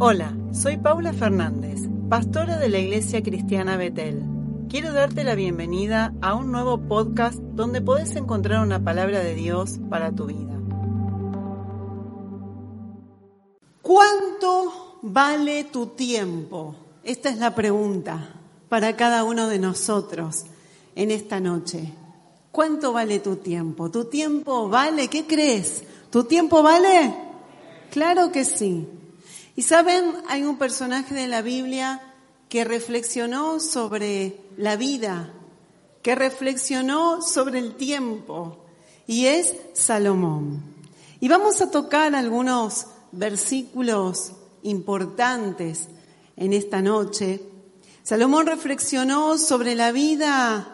Hola, soy Paula Fernández, pastora de la Iglesia Cristiana Betel. Quiero darte la bienvenida a un nuevo podcast donde podés encontrar una palabra de Dios para tu vida. ¿Cuánto vale tu tiempo? Esta es la pregunta para cada uno de nosotros en esta noche. ¿Cuánto vale tu tiempo? ¿Tu tiempo vale? ¿Qué crees? ¿Tu tiempo vale? Claro que sí. Y saben, hay un personaje de la Biblia que reflexionó sobre la vida, que reflexionó sobre el tiempo, y es Salomón. Y vamos a tocar algunos versículos importantes en esta noche. Salomón reflexionó sobre la vida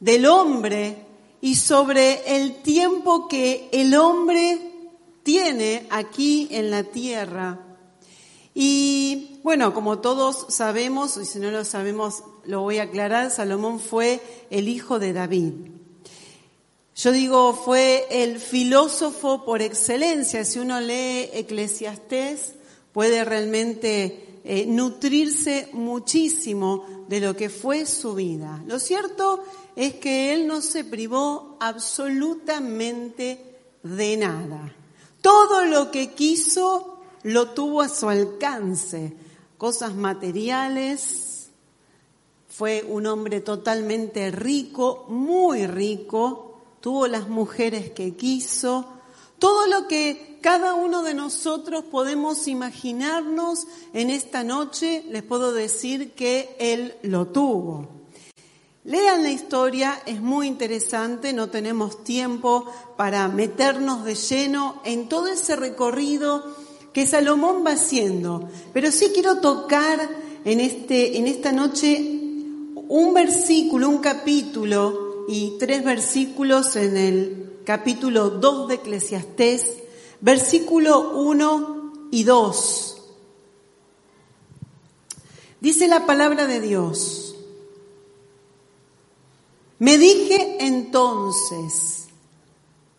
del hombre y sobre el tiempo que el hombre tiene aquí en la tierra. Y bueno, como todos sabemos, y si no lo sabemos lo voy a aclarar, Salomón fue el hijo de David. Yo digo, fue el filósofo por excelencia. Si uno lee Eclesiastés, puede realmente eh, nutrirse muchísimo de lo que fue su vida. Lo cierto es que él no se privó absolutamente de nada. Todo lo que quiso lo tuvo a su alcance. Cosas materiales. Fue un hombre totalmente rico, muy rico. Tuvo las mujeres que quiso. Todo lo que cada uno de nosotros podemos imaginarnos en esta noche, les puedo decir que él lo tuvo. Lean la historia, es muy interesante, no tenemos tiempo para meternos de lleno en todo ese recorrido que Salomón va haciendo, pero sí quiero tocar en, este, en esta noche un versículo, un capítulo y tres versículos en el capítulo 2 de Eclesiastés, versículo 1 y 2. Dice la palabra de Dios. Me dije entonces,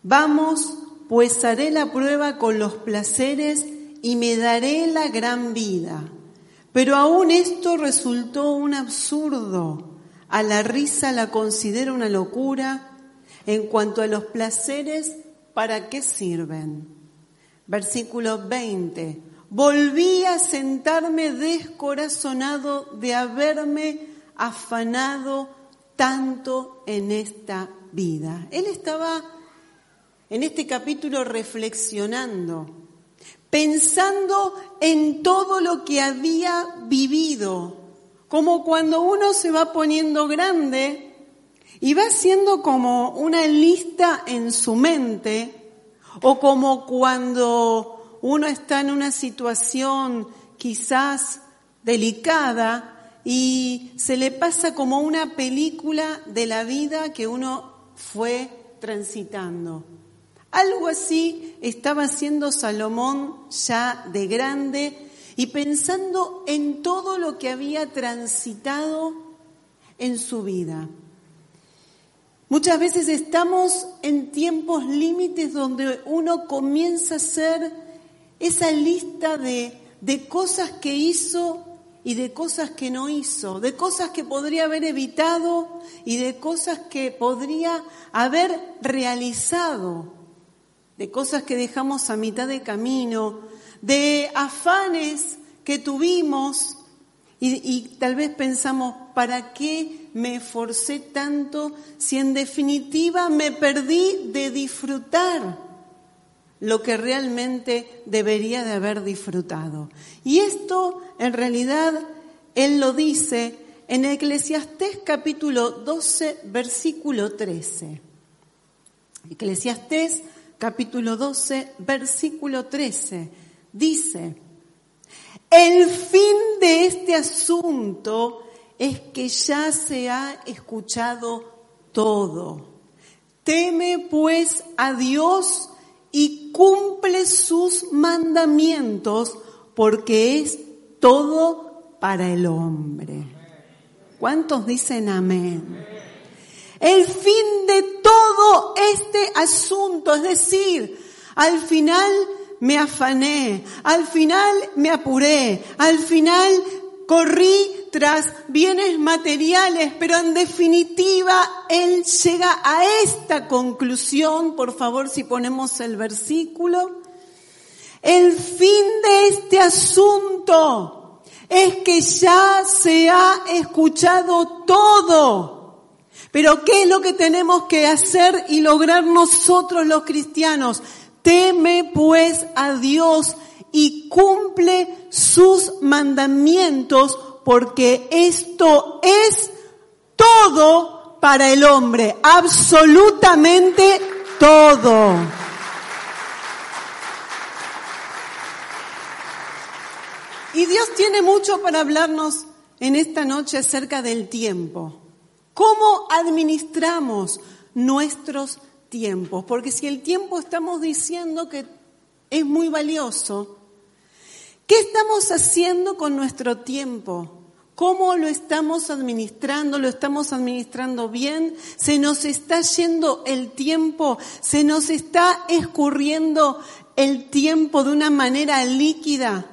vamos, pues haré la prueba con los placeres y me daré la gran vida. Pero aún esto resultó un absurdo. A la risa la considero una locura. En cuanto a los placeres, ¿para qué sirven? Versículo 20. Volví a sentarme descorazonado de haberme afanado tanto en esta vida. Él estaba en este capítulo reflexionando, pensando en todo lo que había vivido, como cuando uno se va poniendo grande y va haciendo como una lista en su mente, o como cuando uno está en una situación quizás delicada y se le pasa como una película de la vida que uno fue transitando. Algo así estaba haciendo Salomón ya de grande y pensando en todo lo que había transitado en su vida. Muchas veces estamos en tiempos límites donde uno comienza a hacer esa lista de, de cosas que hizo y de cosas que no hizo, de cosas que podría haber evitado y de cosas que podría haber realizado, de cosas que dejamos a mitad de camino, de afanes que tuvimos y, y tal vez pensamos, ¿para qué me esforcé tanto si en definitiva me perdí de disfrutar? Lo que realmente debería de haber disfrutado. Y esto en realidad él lo dice en Eclesiastés capítulo 12, versículo 13. Eclesiastés capítulo 12, versículo 13. Dice, el fin de este asunto es que ya se ha escuchado todo. Teme pues a Dios y cumple sus mandamientos porque es todo para el hombre. ¿Cuántos dicen amén? El fin de todo este asunto, es decir, al final me afané, al final me apuré, al final corrí tras bienes materiales, pero en definitiva él llega a esta conclusión, por favor si ponemos el versículo, el fin de este asunto es que ya se ha escuchado todo. Pero ¿qué es lo que tenemos que hacer y lograr nosotros los cristianos? Teme pues a Dios y cumple sus mandamientos porque esto es todo para el hombre, absolutamente todo. Y Dios tiene mucho para hablarnos en esta noche acerca del tiempo. ¿Cómo administramos nuestros tiempos? Porque si el tiempo estamos diciendo que es muy valioso, ¿qué estamos haciendo con nuestro tiempo? ¿Cómo lo estamos administrando? ¿Lo estamos administrando bien? ¿Se nos está yendo el tiempo? ¿Se nos está escurriendo el tiempo de una manera líquida?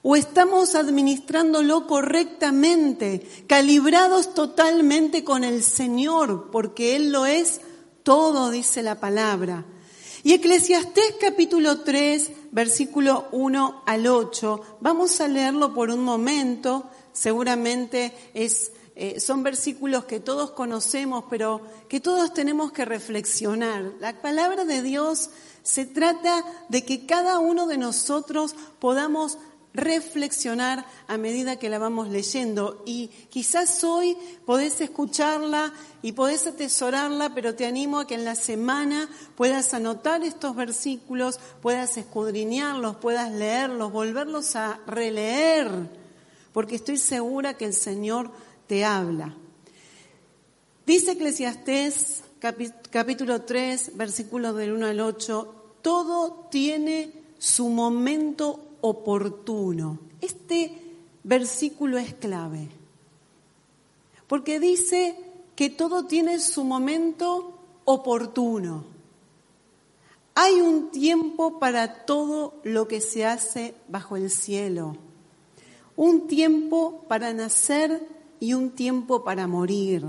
¿O estamos administrándolo correctamente, calibrados totalmente con el Señor, porque Él lo es todo, dice la palabra? Y Eclesiastés capítulo 3, versículo 1 al 8, vamos a leerlo por un momento seguramente es, eh, son versículos que todos conocemos, pero que todos tenemos que reflexionar. La palabra de Dios se trata de que cada uno de nosotros podamos reflexionar a medida que la vamos leyendo. Y quizás hoy podés escucharla y podés atesorarla, pero te animo a que en la semana puedas anotar estos versículos, puedas escudriñarlos, puedas leerlos, volverlos a releer porque estoy segura que el Señor te habla. Dice Eclesiastés capítulo 3, versículos del 1 al 8, todo tiene su momento oportuno. Este versículo es clave, porque dice que todo tiene su momento oportuno. Hay un tiempo para todo lo que se hace bajo el cielo un tiempo para nacer y un tiempo para morir,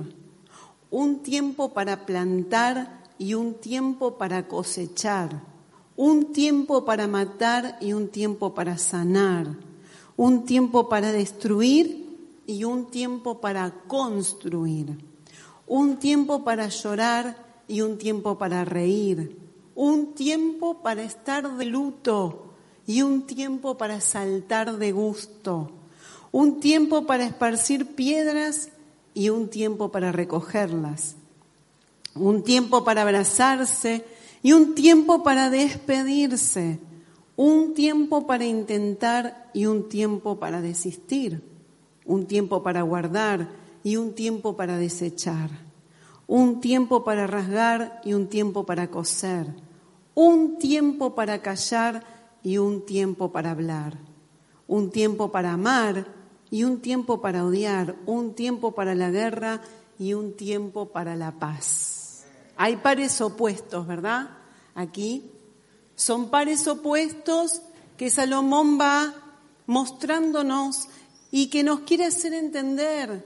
un tiempo para plantar y un tiempo para cosechar, un tiempo para matar y un tiempo para sanar, un tiempo para destruir y un tiempo para construir, un tiempo para llorar y un tiempo para reír, un tiempo para estar de luto y un tiempo para saltar de gusto, un tiempo para esparcir piedras y un tiempo para recogerlas, un tiempo para abrazarse y un tiempo para despedirse, un tiempo para intentar y un tiempo para desistir, un tiempo para guardar y un tiempo para desechar, un tiempo para rasgar y un tiempo para coser, un tiempo para callar y un tiempo para hablar, un tiempo para amar y un tiempo para odiar, un tiempo para la guerra y un tiempo para la paz. Hay pares opuestos, ¿verdad? Aquí son pares opuestos que Salomón va mostrándonos y que nos quiere hacer entender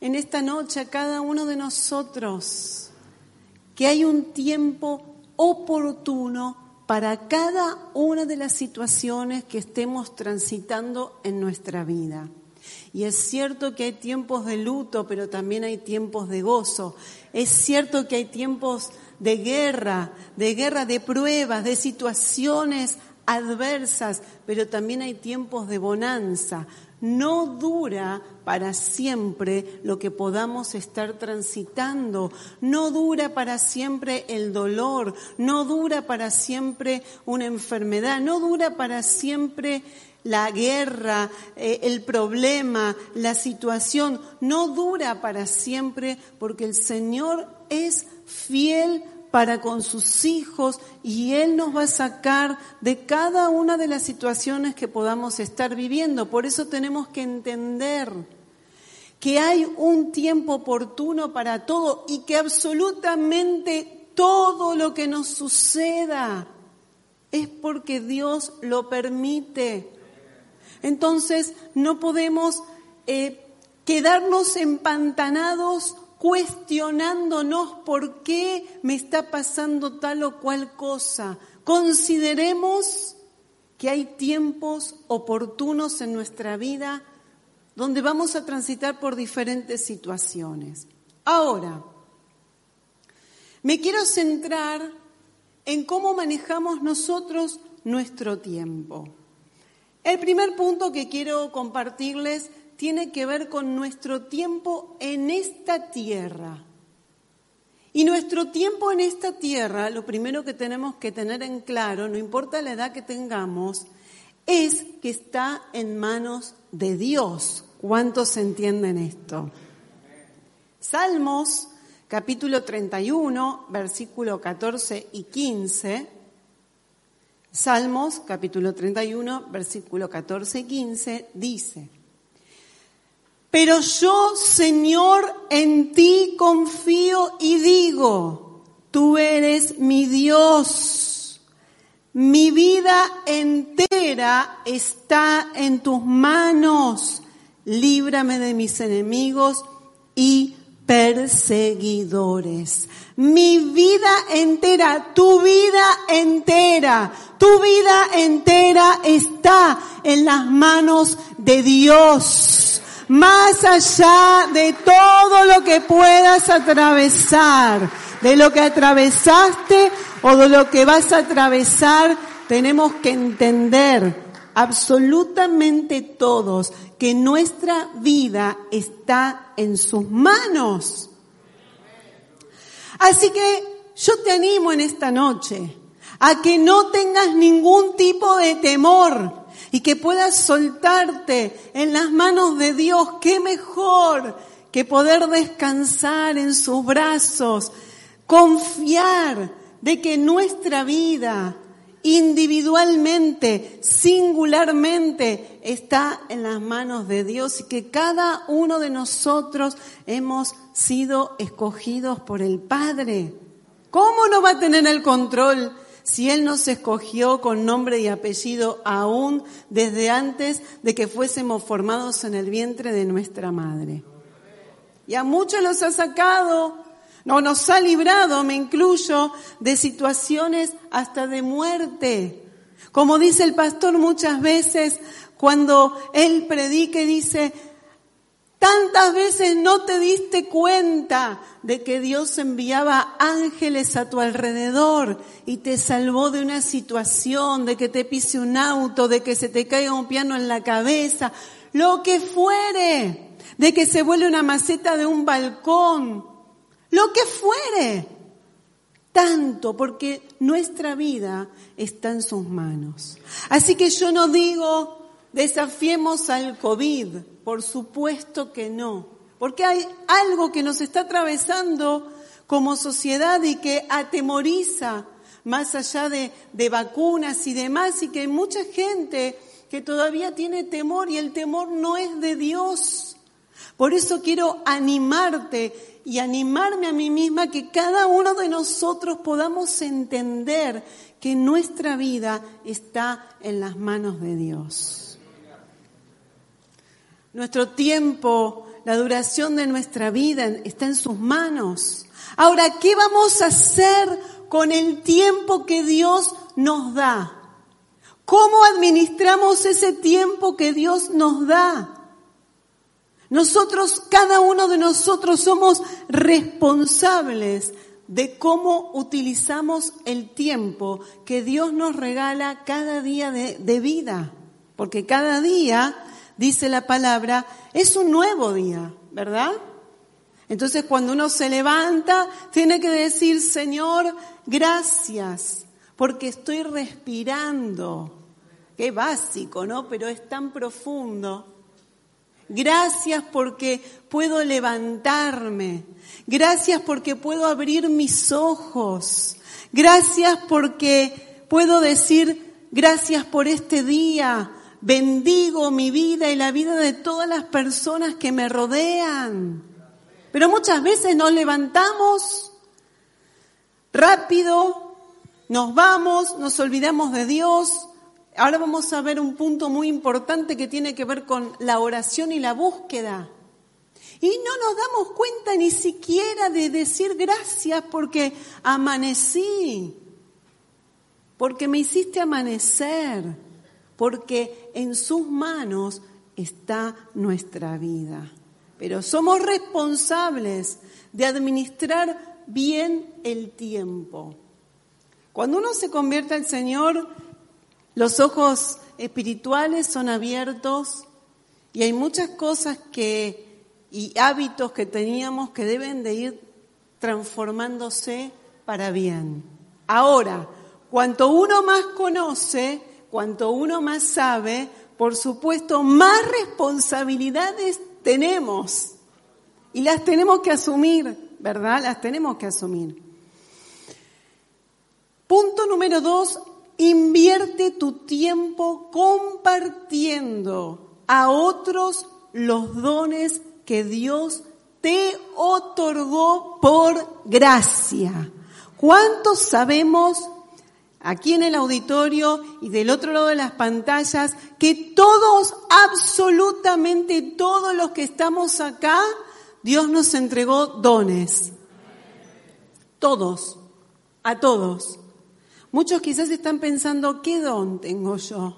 en esta noche a cada uno de nosotros que hay un tiempo oportuno para cada una de las situaciones que estemos transitando en nuestra vida. Y es cierto que hay tiempos de luto, pero también hay tiempos de gozo. Es cierto que hay tiempos de guerra, de guerra, de pruebas, de situaciones adversas, pero también hay tiempos de bonanza. No dura para siempre lo que podamos estar transitando, no dura para siempre el dolor, no dura para siempre una enfermedad, no dura para siempre la guerra, eh, el problema, la situación, no dura para siempre porque el Señor es fiel para con sus hijos y Él nos va a sacar de cada una de las situaciones que podamos estar viviendo. Por eso tenemos que entender que hay un tiempo oportuno para todo y que absolutamente todo lo que nos suceda es porque Dios lo permite. Entonces no podemos eh, quedarnos empantanados cuestionándonos por qué me está pasando tal o cual cosa. Consideremos que hay tiempos oportunos en nuestra vida donde vamos a transitar por diferentes situaciones. Ahora, me quiero centrar en cómo manejamos nosotros nuestro tiempo. El primer punto que quiero compartirles tiene que ver con nuestro tiempo en esta tierra. Y nuestro tiempo en esta tierra, lo primero que tenemos que tener en claro, no importa la edad que tengamos, es que está en manos de Dios. ¿Cuántos entienden esto? Salmos capítulo 31, versículo 14 y 15. Salmos capítulo 31, versículo 14 y 15 dice, Pero yo, Señor, en ti confío y digo, tú eres mi Dios. Mi vida entera está en tus manos. Líbrame de mis enemigos y perseguidores. Mi vida entera, tu vida entera, tu vida entera está en las manos de Dios. Más allá de todo lo que puedas atravesar, de lo que atravesaste o de lo que vas a atravesar, tenemos que entender absolutamente todos que nuestra vida está en sus manos. Así que yo te animo en esta noche a que no tengas ningún tipo de temor y que puedas soltarte en las manos de Dios. Qué mejor que poder descansar en sus brazos, confiar de que nuestra vida individualmente, singularmente, está en las manos de Dios y que cada uno de nosotros hemos sido escogidos por el Padre. ¿Cómo no va a tener el control si Él nos escogió con nombre y apellido aún desde antes de que fuésemos formados en el vientre de nuestra madre? Y a muchos los ha sacado no nos ha librado, me incluyo, de situaciones hasta de muerte. Como dice el pastor muchas veces cuando él predique, dice, tantas veces no te diste cuenta de que Dios enviaba ángeles a tu alrededor y te salvó de una situación, de que te pise un auto, de que se te caiga un piano en la cabeza, lo que fuere, de que se vuele una maceta de un balcón, lo que fuere. Tanto porque nuestra vida está en sus manos. Así que yo no digo desafiemos al COVID, por supuesto que no, porque hay algo que nos está atravesando como sociedad y que atemoriza más allá de, vacunas y demás, y que hay mucha gente que todavía tiene temor y el temor no es de Dios. Por eso quiero animarte y animarme a mí misma que cada uno de nosotros podamos entender que nuestra vida está en las manos de Dios. Nuestro tiempo, la duración de nuestra vida está en sus manos. Ahora, ¿qué vamos a hacer con el tiempo que Dios nos da? ¿Cómo administramos ese tiempo que Dios nos da? Nosotros, cada uno de nosotros somos responsables de cómo utilizamos el tiempo que Dios nos regala cada día de, vida. Porque cada día, dice la palabra, es un nuevo día, ¿verdad? Entonces cuando uno se levanta, tiene que decir, Señor, gracias, porque estoy respirando. Qué básico, ¿no? Pero es tan profundo. Gracias porque puedo levantarme. Gracias porque puedo abrir mis ojos. Gracias porque puedo decir gracias por este día. Bendigo mi vida y la vida de todas las personas que me rodean. Pero muchas veces nos levantamos rápido nos vamos, nos olvidamos de Dios. Ahora vamos a ver un punto muy importante que tiene que ver con la oración y la búsqueda. Y no nos damos cuenta ni siquiera de decir gracias porque amanecí, porque me hiciste amanecer, porque en sus manos está nuestra vida. Pero somos responsables de administrar bien el tiempo. Cuando uno se convierte al Señor, los ojos espirituales son abiertos y hay muchas cosas que y hábitos que teníamos que deben de ir transformándose para bien. Ahora, cuanto uno más conoce, cuanto uno más sabe, por supuesto, más responsabilidades tenemos. Y las tenemos que asumir, ¿verdad? Las tenemos que asumir. Punto número dos, invierte tu tiempo compartiendo a otros los dones que Dios te otorgó por gracia. ¿Cuántos sabemos aquí en el auditorio y del otro lado de las pantallas que todos, absolutamente todos los que estamos acá, Dios nos entregó dones? Todos, a todos. Muchos quizás están pensando, ¿qué don tengo yo?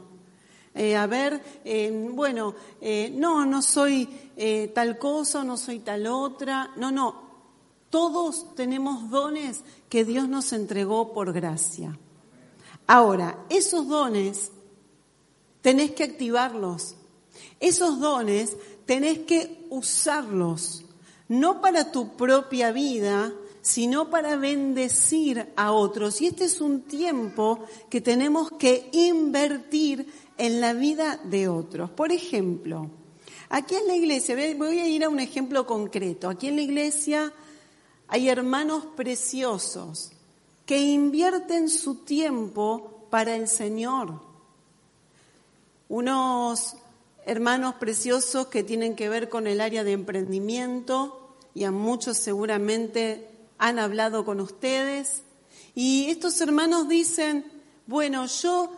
Eh, a ver, eh, bueno, eh, no, no soy tal cosa, no soy tal otra. No, no. Todos tenemos dones que Dios nos entregó por gracia. Ahora, esos dones tenés que activarlos. Esos dones tenés que usarlos, no para tu propia vida, sino para bendecir a otros. Y este es un tiempo que tenemos que invertir en la vida de otros. Por ejemplo, aquí en la iglesia, voy a ir a un ejemplo concreto. Aquí en la iglesia hay hermanos preciosos que invierten su tiempo para el Señor. Unos hermanos preciosos que tienen que ver con el área de emprendimiento y a muchos seguramente han hablado con ustedes. Y estos hermanos dicen, bueno, yo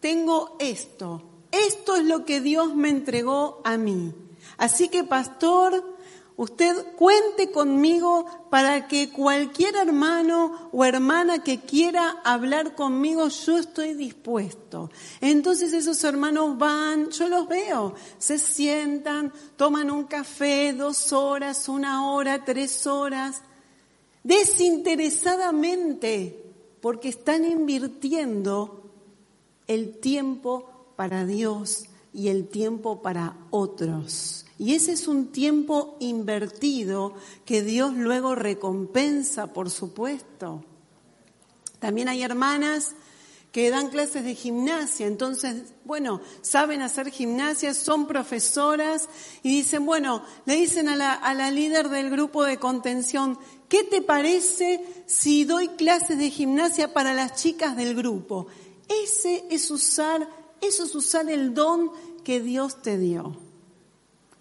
tengo esto, esto es lo que Dios me entregó a mí. Así que, pastor, usted cuente conmigo para que cualquier hermano o hermana que quiera hablar conmigo, yo estoy dispuesto. Entonces esos hermanos van, yo los veo, se sientan, toman un café, dos horas, una hora, tres horas, desinteresadamente, porque están invirtiendo el tiempo para Dios y el tiempo para otros. Y ese es un tiempo invertido que Dios luego recompensa, por supuesto. También hay hermanas que dan clases de gimnasia, entonces, bueno, saben hacer gimnasia, son profesoras y dicen, bueno, le dicen a la, a la líder del grupo de contención, ¿qué te parece si doy clases de gimnasia para las chicas del grupo? Ese es usar, eso es usar el don que Dios te dio.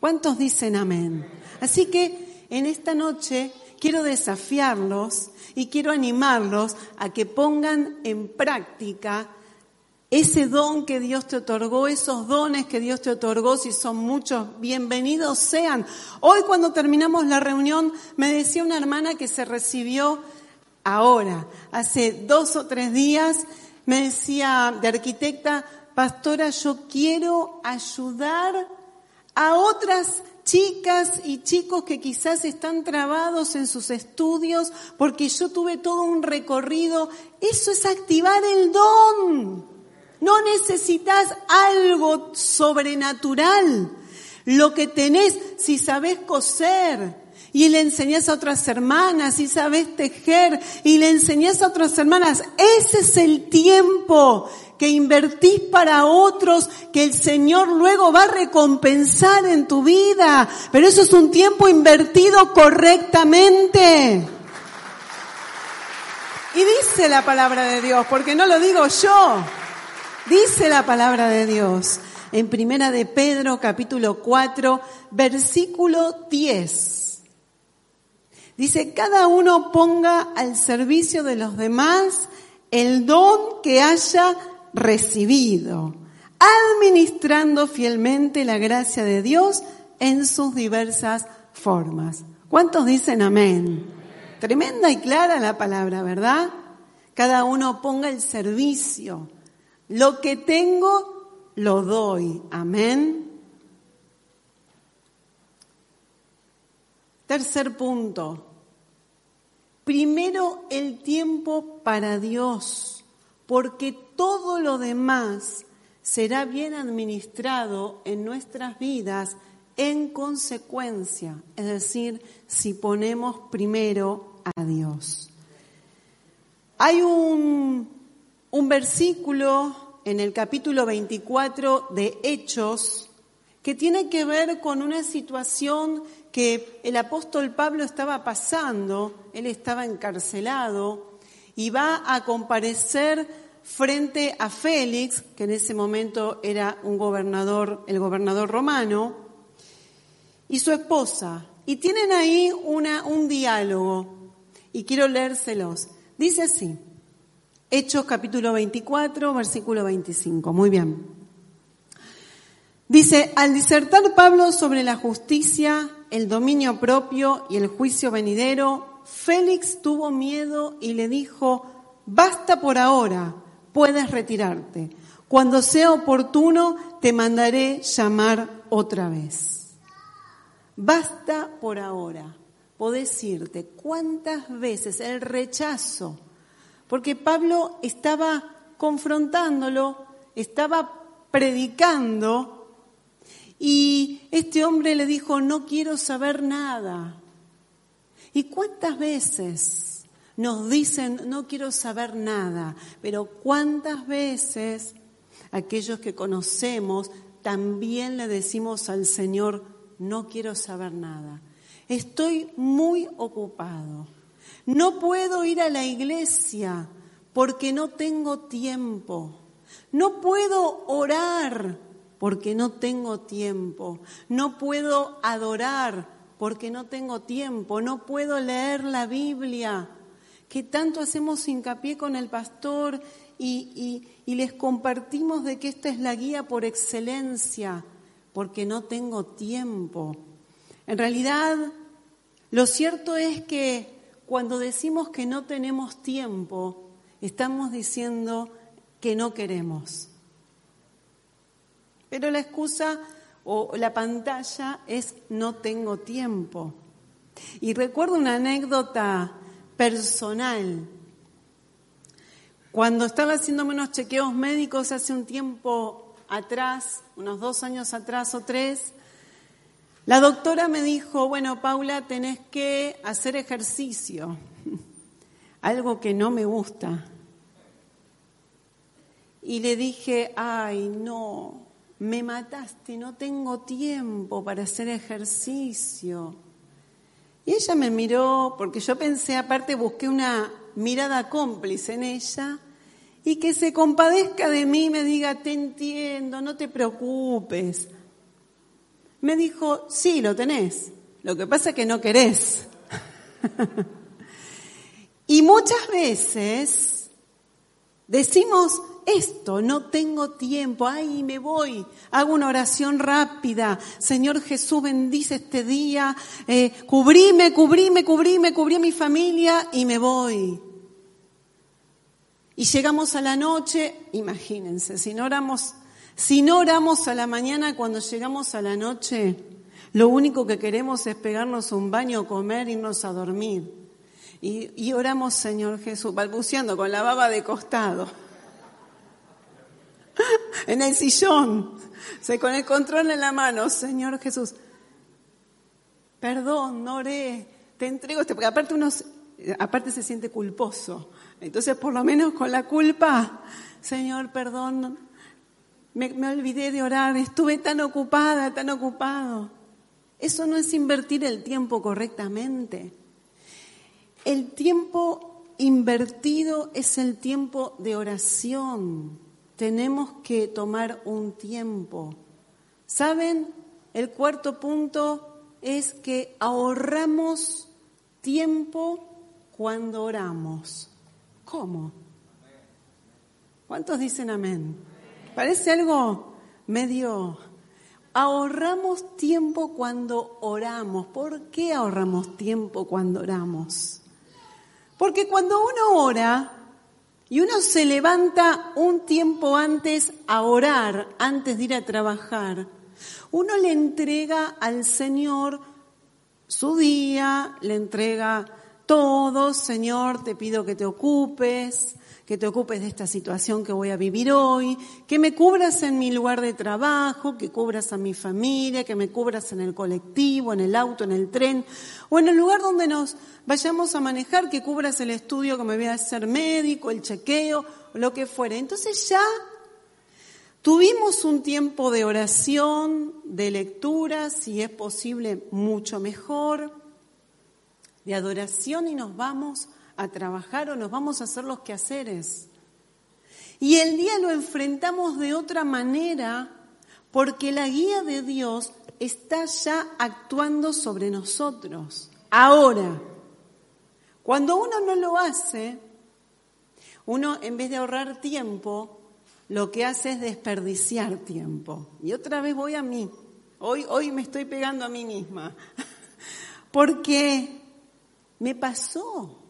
¿Cuántos dicen amén? Así que en esta noche quiero desafiarlos y quiero animarlos a que pongan en práctica ese don que Dios te otorgó, esos dones que Dios te otorgó, si son muchos, bienvenidos sean. Hoy cuando terminamos la reunión me decía una hermana que se recibió ahora, hace dos o tres días, me decía de arquitecta, pastora, yo quiero ayudar a otras chicas y chicos que quizás están trabados en sus estudios porque yo tuve todo un recorrido. Eso es activar el don. No necesitas algo sobrenatural. Lo que tenés, si sabes coser, y le enseñás a otras hermanas y sabes tejer y le enseñás a otras hermanas. Ese es el tiempo que invertís para otros que el Señor luego va a recompensar en tu vida. Pero eso es un tiempo invertido correctamente. Y dice la palabra de Dios, porque no lo digo yo, dice la palabra de Dios en Primera de Pedro capítulo 4 versículo 10. Dice, cada uno ponga al servicio de los demás el don que haya recibido, administrando fielmente la gracia de Dios en sus diversas formas. ¿Cuántos dicen amén? Tremenda y clara la palabra, ¿verdad? Cada uno ponga el servicio. Lo que tengo, lo doy. Amén. Tercer punto. Primero el tiempo para Dios, porque todo lo demás será bien administrado en nuestras vidas en consecuencia, es decir, si ponemos primero a Dios. Hay un, un versículo en el capítulo 24 de Hechos que tiene que ver con una situación que el apóstol Pablo estaba pasando, él estaba encarcelado y va a comparecer frente a Félix, que en ese momento era un gobernador, el gobernador romano, y su esposa. Y tienen ahí una, un diálogo, y quiero leérselos. Dice así, Hechos capítulo 24, versículo 25. Muy bien. Dice, al disertar Pablo sobre la justicia, el dominio propio y el juicio venidero, Félix tuvo miedo y le dijo, basta por ahora puedes retirarte. Cuando sea oportuno, te mandaré llamar otra vez. Basta por ahora. Podés irte. ¿Cuántas veces el rechazo? Porque Pablo estaba confrontándolo, estaba predicando y este hombre le dijo, no quiero saber nada. ¿Y cuántas veces nos dicen, no quiero saber nada, pero ¿cuántas veces aquellos que conocemos también le decimos al Señor, no quiero saber nada? Estoy muy ocupado. No puedo ir a la iglesia porque no tengo tiempo. No puedo orar porque no tengo tiempo. No puedo adorar porque no tengo tiempo. No puedo leer la Biblia que tanto hacemos hincapié con el pastor y, les compartimos de que esta es la guía por excelencia, porque no tengo tiempo. En realidad, lo cierto es que cuando decimos que no tenemos tiempo, estamos diciendo que no queremos. Pero la excusa o la pantalla es no tengo tiempo. Y recuerdo una anécdota personal. Cuando estaba haciéndome unos chequeos médicos hace un tiempo atrás, unos dos años atrás o tres, la doctora me dijo, bueno, Paula, tenés que hacer ejercicio, algo que no me gusta. Y le dije, ay, no, me mataste, no tengo tiempo para hacer ejercicio. Y ella me miró, porque yo pensé, aparte busqué una mirada cómplice en ella, y que se compadezca de mí y me diga, te entiendo, no te preocupes. Me dijo, sí, lo tenés, lo que pasa es que no querés. y muchas veces decimos, esto, no tengo tiempo, ay, me voy, hago una oración rápida, Señor Jesús bendice este día, eh, cubrime, cubrime, cubrime, cubrí a mi familia y me voy. Y llegamos a la noche, imagínense, si no oramos, si no oramos a la mañana cuando llegamos a la noche, lo único que queremos es pegarnos un baño, comer, irnos a dormir. Y oramos, Señor Jesús, balbuceando con la baba de costado en el sillón, con el control en la mano, Señor Jesús, perdón, no oré, te entrego este, porque aparte uno, aparte se siente culposo. Entonces, por lo menos con la culpa, Señor, perdón, me, me olvidé de orar, estuve tan ocupada, tan ocupado. Eso no es invertir el tiempo correctamente. El tiempo invertido es el tiempo de oración tenemos que tomar un tiempo. ¿Saben? El cuarto punto es que ahorramos tiempo cuando oramos. ¿Cómo? ¿Cuántos dicen amén? Parece algo medio... Ahorramos tiempo cuando oramos. ¿Por qué ahorramos tiempo cuando oramos? Porque cuando uno ora y uno se levanta un tiempo antes a orar, antes de ir a trabajar, uno le entrega al Señor su día, le entrega todo, Señor, te pido que te ocupes, que te ocupes de esta situación que voy a vivir hoy, que me cubras en mi lugar de trabajo, que cubras a mi familia, que me cubras en el colectivo, en el auto, en el tren, o en el lugar donde nos vayamos a manejar, que cubras el estudio que me voy a hacer médico, el chequeo, lo que fuera. Entonces ya tuvimos un tiempo de oración, de lectura, si es posible, mucho mejor, de adoración y nos vamos a trabajar o nos vamos a hacer los quehaceres. Y el día lo enfrentamos de otra manera porque la guía de Dios está ya actuando sobre nosotros. Ahora, cuando uno no lo hace, uno en vez de ahorrar tiempo, lo que hace es desperdiciar tiempo. Y otra vez voy a mí. Hoy, hoy me estoy pegando a mí misma. Porque me pasó.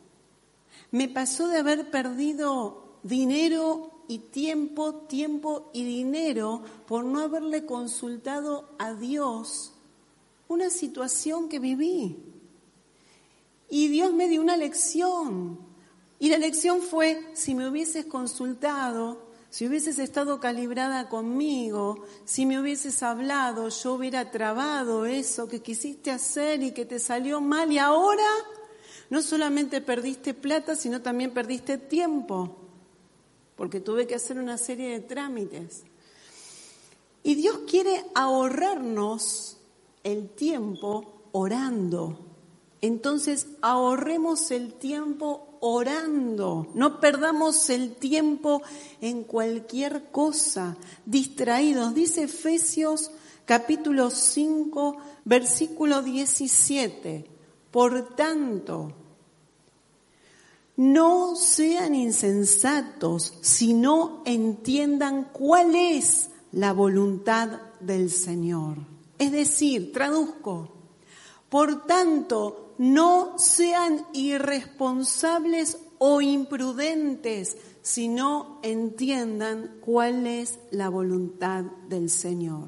Me pasó de haber perdido dinero y tiempo, tiempo y dinero por no haberle consultado a Dios una situación que viví. Y Dios me dio una lección. Y la lección fue, si me hubieses consultado, si hubieses estado calibrada conmigo, si me hubieses hablado, yo hubiera trabado eso que quisiste hacer y que te salió mal y ahora no solamente perdiste plata, sino también perdiste tiempo, porque tuve que hacer una serie de trámites. Y Dios quiere ahorrarnos el tiempo orando. Entonces ahorremos el tiempo orando, no perdamos el tiempo en cualquier cosa, distraídos. Dice Efesios capítulo 5, versículo 17. Por tanto, no sean insensatos, sino entiendan cuál es la voluntad del Señor. Es decir, traduzco, por tanto, no sean irresponsables o imprudentes, sino entiendan cuál es la voluntad del Señor.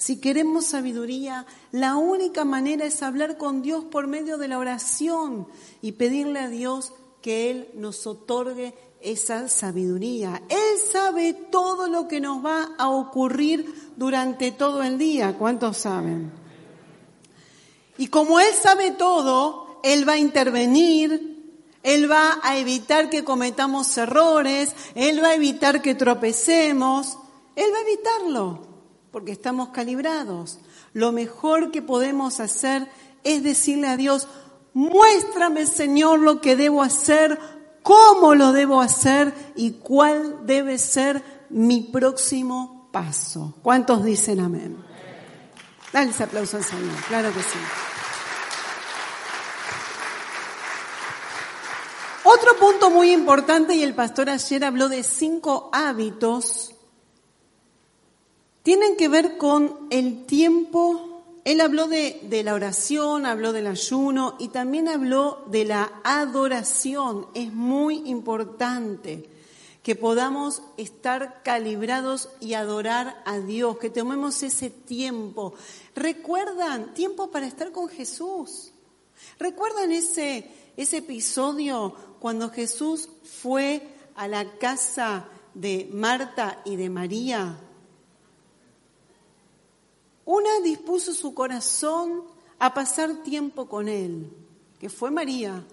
Si queremos sabiduría, la única manera es hablar con Dios por medio de la oración y pedirle a Dios que Él nos otorgue esa sabiduría. Él sabe todo lo que nos va a ocurrir durante todo el día. ¿Cuántos saben? Y como Él sabe todo, Él va a intervenir, Él va a evitar que cometamos errores, Él va a evitar que tropecemos, Él va a evitarlo porque estamos calibrados. Lo mejor que podemos hacer es decirle a Dios, muéstrame Señor lo que debo hacer, cómo lo debo hacer y cuál debe ser mi próximo paso. ¿Cuántos dicen amén? Dale ese aplauso al Señor, claro que sí. Otro punto muy importante, y el pastor ayer habló de cinco hábitos tienen que ver con el tiempo. Él habló de, la oración, habló del ayuno y también habló de la adoración. Es muy importante que podamos estar calibrados y adorar a Dios, que tomemos ese tiempo. ¿Recuerdan? Tiempo para estar con Jesús. ¿Recuerdan ese, ese episodio cuando Jesús fue a la casa de Marta y de María una dispuso su corazón a pasar tiempo con él, que fue María.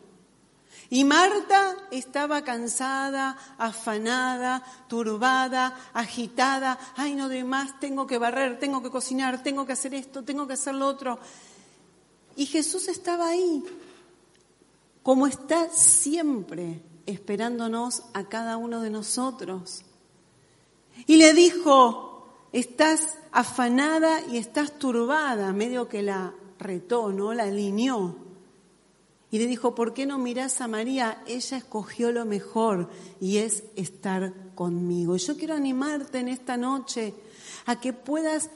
Y Marta estaba cansada, afanada, turbada, agitada. Ay, no doy más, tengo que barrer, tengo que cocinar, tengo que hacer esto, tengo que hacer lo otro. Y Jesús estaba ahí, como está siempre, esperándonos a cada uno de nosotros. Y le dijo, estás afanada y estás turbada, medio que la retó, ¿no? La alineó. Y le dijo, ¿por qué no mirás a María? Ella escogió lo mejor y es estar conmigo. Yo quiero animarte en esta noche a que puedas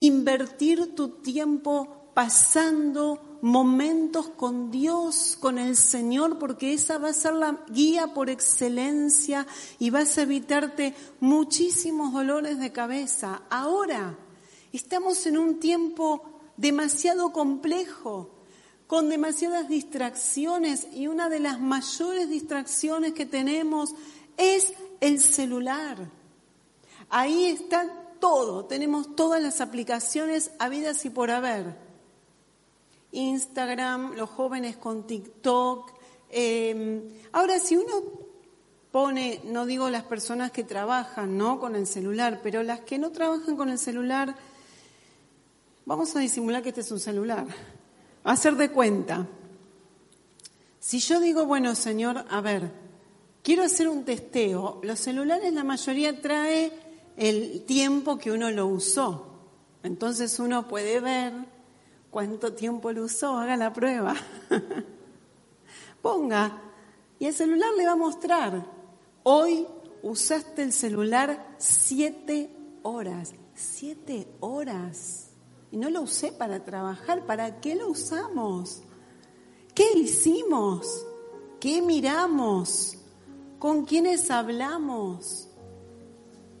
invertir tu tiempo pasando momentos con Dios, con el Señor, porque esa va a ser la guía por excelencia y vas a evitarte muchísimos dolores de cabeza. Ahora estamos en un tiempo demasiado complejo con demasiadas distracciones y una de las mayores distracciones que tenemos es el celular. Ahí está todo, tenemos todas las aplicaciones habidas y por haber. Instagram, los jóvenes con TikTok. Em, ahora, si uno pone, no digo las personas que trabajan ¿no? con el celular, pero las que no trabajan con el celular, vamos a disimular que este es un celular hacer de cuenta. Si yo digo, bueno, Señor, a ver, quiero hacer un testeo, los celulares la mayoría trae el tiempo que uno lo usó. Entonces uno puede ver cuánto tiempo lo usó, haga la prueba. Ponga, y el celular le va a mostrar, hoy usaste el celular siete horas, siete horas. Y no lo usé para trabajar. ¿Para qué lo usamos? ¿Qué hicimos? ¿Qué miramos? ¿Con quiénes hablamos?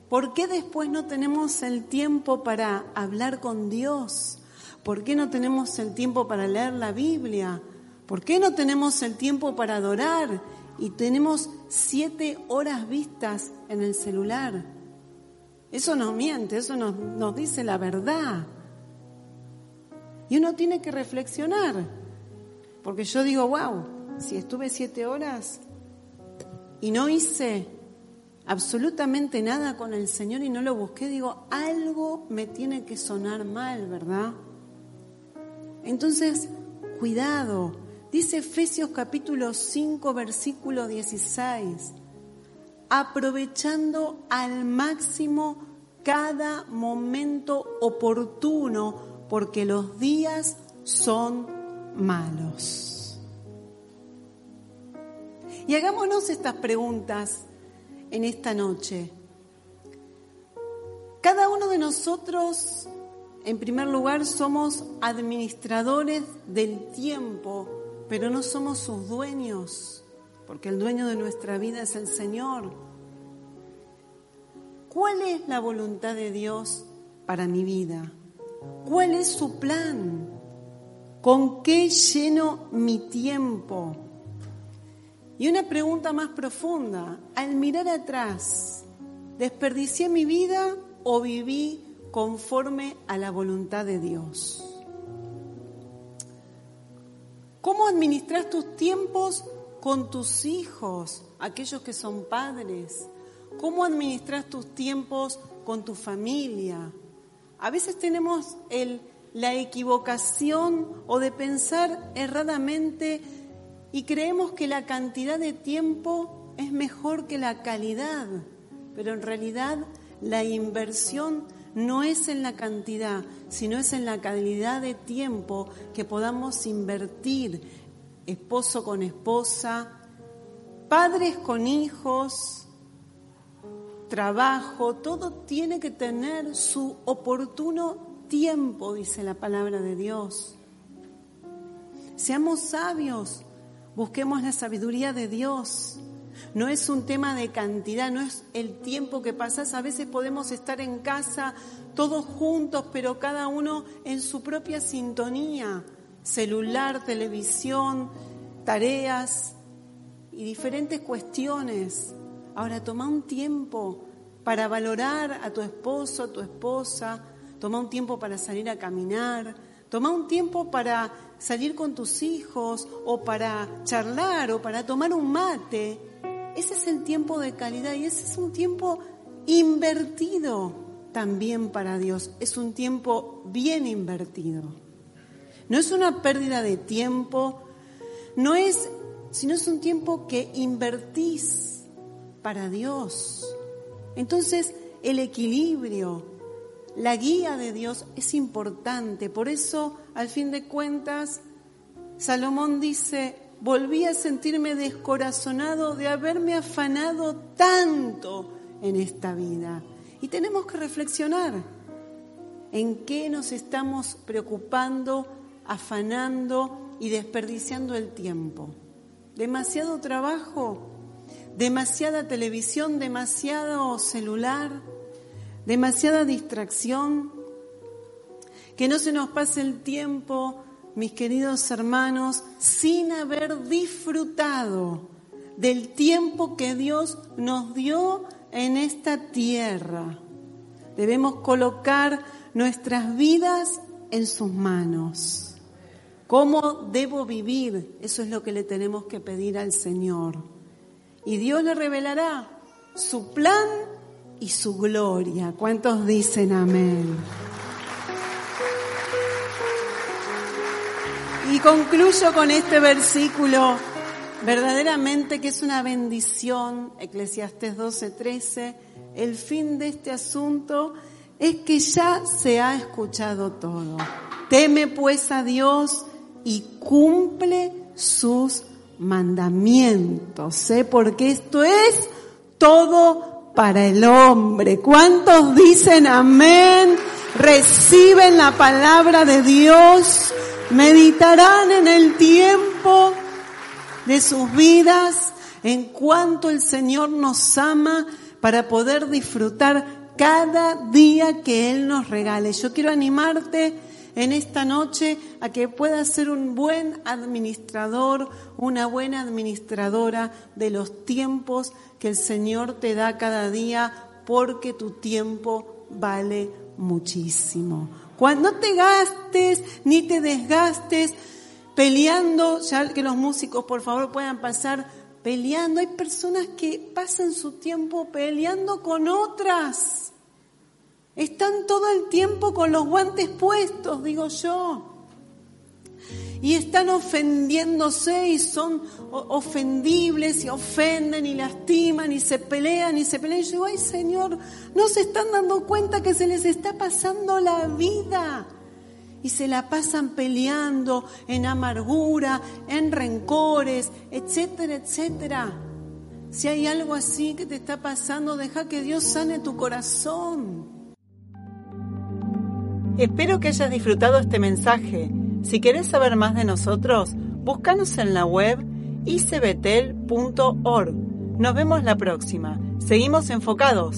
¿Por qué después no tenemos el tiempo para hablar con Dios? ¿Por qué no tenemos el tiempo para leer la Biblia? ¿Por qué no tenemos el tiempo para adorar? Y tenemos siete horas vistas en el celular. Eso nos miente, eso nos, nos dice la verdad. Y uno tiene que reflexionar, porque yo digo, wow, si estuve siete horas y no hice absolutamente nada con el Señor y no lo busqué, digo, algo me tiene que sonar mal, ¿verdad? Entonces, cuidado, dice Efesios capítulo 5, versículo 16, aprovechando al máximo cada momento oportuno porque los días son malos. Y hagámonos estas preguntas en esta noche. Cada uno de nosotros, en primer lugar, somos administradores del tiempo, pero no somos sus dueños, porque el dueño de nuestra vida es el Señor. ¿Cuál es la voluntad de Dios para mi vida? ¿Cuál es su plan? ¿Con qué lleno mi tiempo? Y una pregunta más profunda, al mirar atrás, ¿desperdicié mi vida o viví conforme a la voluntad de Dios? ¿Cómo administras tus tiempos con tus hijos, aquellos que son padres? ¿Cómo administras tus tiempos con tu familia? A veces tenemos la equivocación o de pensar erradamente y creemos que la cantidad de tiempo es mejor que la calidad, pero en realidad la inversión no es en la cantidad, sino es en la calidad de tiempo que podamos invertir, esposo con esposa, padres con hijos, trabajo, todo tiene que tener su oportuno tiempo, dice la palabra de Dios. Seamos sabios, busquemos la sabiduría de Dios. No es un tema de cantidad, no es el tiempo que pasas. A veces podemos estar en casa todos juntos, pero cada uno en su propia sintonía. Celular, televisión, tareas y diferentes cuestiones. Ahora toma un tiempo para valorar a tu esposo, a tu esposa, toma un tiempo para salir a caminar, toma un tiempo para salir con tus hijos o para charlar o para tomar un mate. Ese es el tiempo de calidad y ese es un tiempo invertido también para Dios. Es un tiempo bien invertido. No es una pérdida de tiempo, no es, sino es un tiempo que invertís para Dios. Entonces, el equilibrio, la guía de Dios es importante. Por eso, al fin de cuentas, Salomón dice, volví a sentirme descorazonado de haberme afanado tanto en esta vida. Y tenemos que reflexionar en qué nos estamos preocupando, afanando y desperdiciando el tiempo. Demasiado trabajo, demasiada televisión, demasiado celular, demasiada distracción. Que no se nos pase el tiempo, mis queridos hermanos, sin haber disfrutado del tiempo que Dios nos dio en esta tierra. Debemos colocar nuestras vidas en sus manos. ¿Cómo debo vivir? Eso es lo que le tenemos que pedir al Señor. Y Dios le revelará su plan y su gloria. ¿Cuántos dicen amén? Y concluyo con este versículo verdaderamente que es una bendición, Eclesiastes 12, 13, el fin de este asunto es que ya se ha escuchado todo. Teme pues a Dios y cumple sus mandamientos, ¿eh? porque esto es todo para el hombre. ¿Cuántos dicen amén? Reciben la palabra de Dios, meditarán en el tiempo de sus vidas en cuanto el Señor nos ama para poder disfrutar cada día que Él nos regale. Yo quiero animarte en esta noche a que puedas ser un buen administrador, una buena administradora de los tiempos que el Señor te da cada día, porque tu tiempo vale muchísimo. Cuando no te gastes ni te desgastes peleando, ya que los músicos por favor puedan pasar peleando. Hay personas que pasan su tiempo peleando con otras. Están todo el tiempo con los guantes puestos, digo yo. Y están ofendiéndose y son ofendibles y ofenden y lastiman y se pelean y se pelean. Y yo digo, ay Señor, no se están dando cuenta que se les está pasando la vida y se la pasan peleando en amargura, en rencores, etcétera, etcétera. Si hay algo así que te está pasando, deja que Dios sane tu corazón. Espero que hayas disfrutado este mensaje. Si querés saber más de nosotros, búscanos en la web icbetel.org. Nos vemos la próxima. Seguimos enfocados.